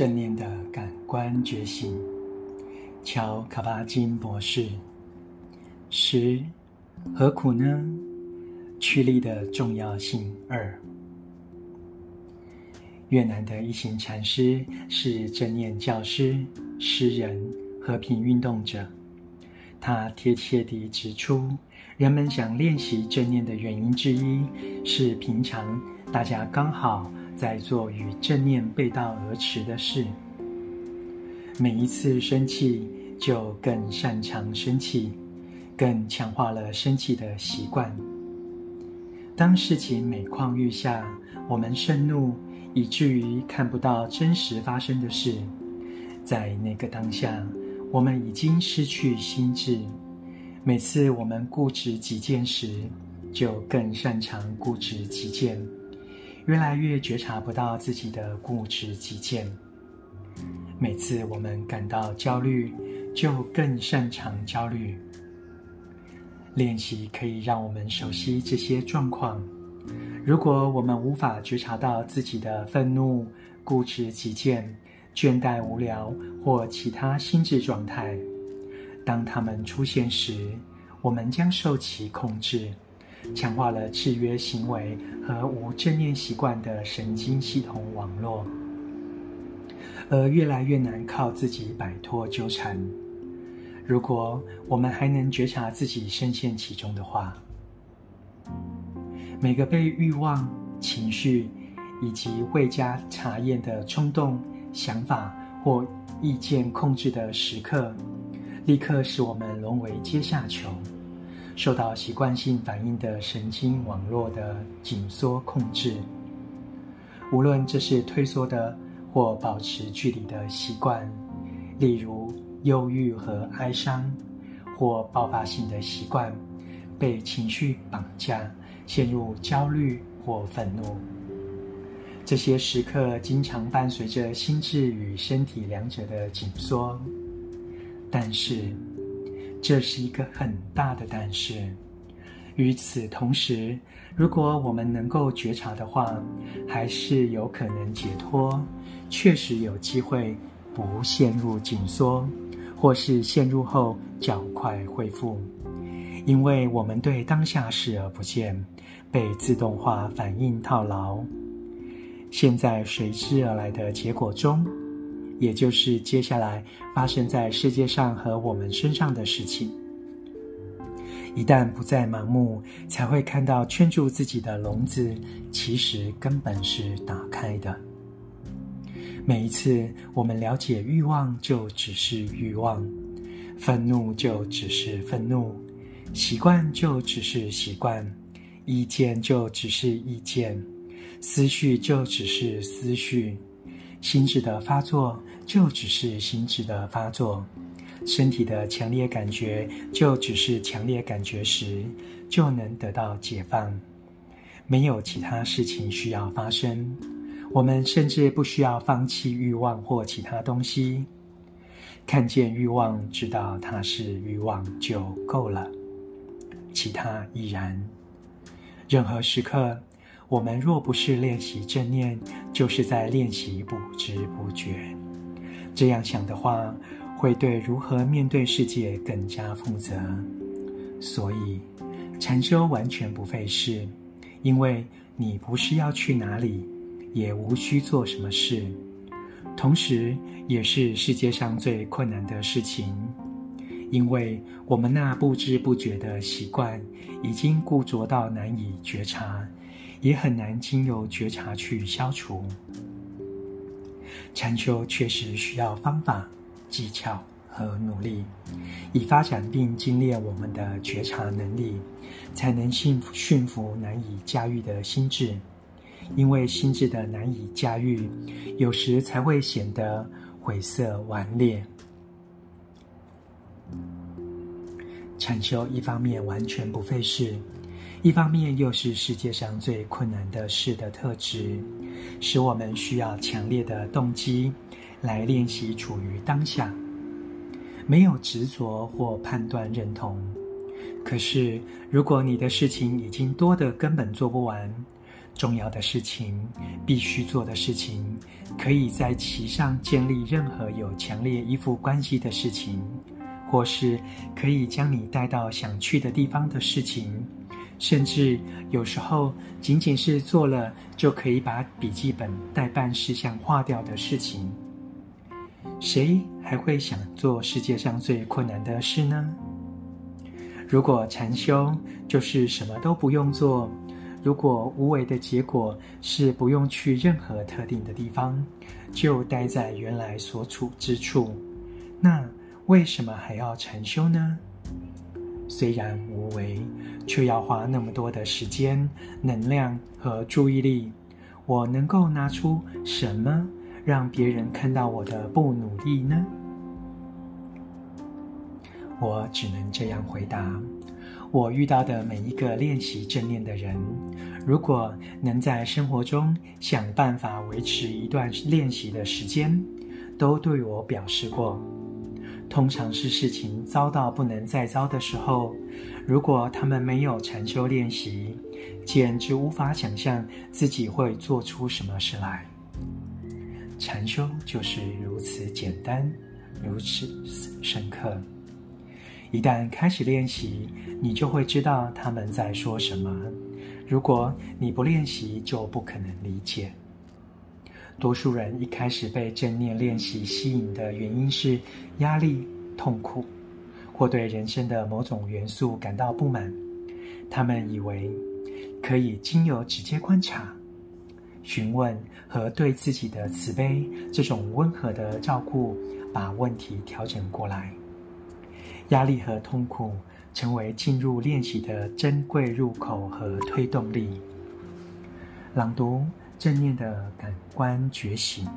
正念的感官觉醒，乔卡巴金博士。十，何苦呢？趋利的重要性二。越南的一行禅师是正念教师、诗人、和平运动者。他贴切地指出，人们想练习正念的原因之一是，平常大家刚好在做与正念背道而驰的事。每一次生气，就更擅长生气，更强化了生气的习惯。当事情每况愈下，我们盛怒。以至于看不到真实发生的事，在那个当下，我们已经失去心智。每次我们固执己见时，就更擅长固执己见，越来越觉察不到自己的固执己见。每次我们感到焦虑，就更擅长焦虑。练习可以让我们熟悉这些状况。如果我们无法觉察到自己的愤怒、固执己见、倦怠、无聊或其他心智状态，当它们出现时，我们将受其控制，强化了制约行为和无正念习惯的神经系统网络，而越来越难靠自己摆脱纠缠。如果我们还能觉察自己深陷其中的话。每个被欲望、情绪以及未加查验的冲动、想法或意见控制的时刻，立刻使我们沦为阶下囚，受到习惯性反应的神经网络的紧缩控制。无论这是退缩的或保持距离的习惯，例如忧郁和哀伤，或爆发性的习惯，被情绪绑架。陷入焦虑或愤怒，这些时刻经常伴随着心智与身体两者的紧缩。但是，这是一个很大的但是。与此同时，如果我们能够觉察的话，还是有可能解脱，确实有机会不陷入紧缩，或是陷入后较快恢复。因为我们对当下视而不见，被自动化反应套牢。现在随之而来的结果中，也就是接下来发生在世界上和我们身上的事情，一旦不再盲目，才会看到圈住自己的笼子，其实根本是打开的。每一次我们了解欲望，就只是欲望；愤怒就只是愤怒。习惯就只是习惯，意见就只是意见，思绪就只是思绪，心智的发作就只是心智的发作，身体的强烈感觉就只是强烈感觉时，就能得到解放。没有其他事情需要发生，我们甚至不需要放弃欲望或其他东西。看见欲望，知道它是欲望就够了。其他依然。任何时刻，我们若不是练习正念，就是在练习不知不觉。这样想的话，会对如何面对世界更加负责。所以，禅修完全不费事，因为你不是要去哪里，也无需做什么事，同时也是世界上最困难的事情。因为我们那不知不觉的习惯，已经固着到难以觉察，也很难经由觉察去消除。禅修确实需要方法、技巧和努力，以发展并精炼我们的觉察能力，才能驯驯服难以驾驭的心智。因为心智的难以驾驭，有时才会显得晦涩顽劣。禅修一方面完全不费事，一方面又是世界上最困难的事的特质，使我们需要强烈的动机来练习处于当下，没有执着或判断认同。可是，如果你的事情已经多得根本做不完，重要的事情、必须做的事情，可以在其上建立任何有强烈依附关系的事情，或是可以将你带到想去的地方的事情，甚至有时候仅仅是做了就可以把笔记本待办事项划掉的事情。谁还会想做世界上最困难的事呢？如果禅修就是什么都不用做，如果无为的结果是不用去任何特定的地方，就待在原来所处之处，那为什么还要禅修呢？虽然无为，却要花那么多的时间、能量和注意力，我能够拿出什么让别人看到我的不努力呢？我只能这样回答：我遇到的每一个练习正念的人，如果能在生活中想办法维持一段练习的时间，都对我表示过。通常是事情糟到不能再糟的时候，如果他们没有禅修练习，简直无法想象自己会做出什么事来。禅修就是如此简单，如此深刻。一旦开始练习，你就会知道他们在说什么。如果你不练习，就不可能理解。多数人一开始被正念练习吸引的原因是压力、痛苦，或对人生的某种元素感到不满。他们以为可以经由直接观察、询问和对自己的慈悲这种温和的照顾，把问题调整过来。压力和痛苦成为进入练习的珍贵入口和推动力。朗读正念的感官觉醒。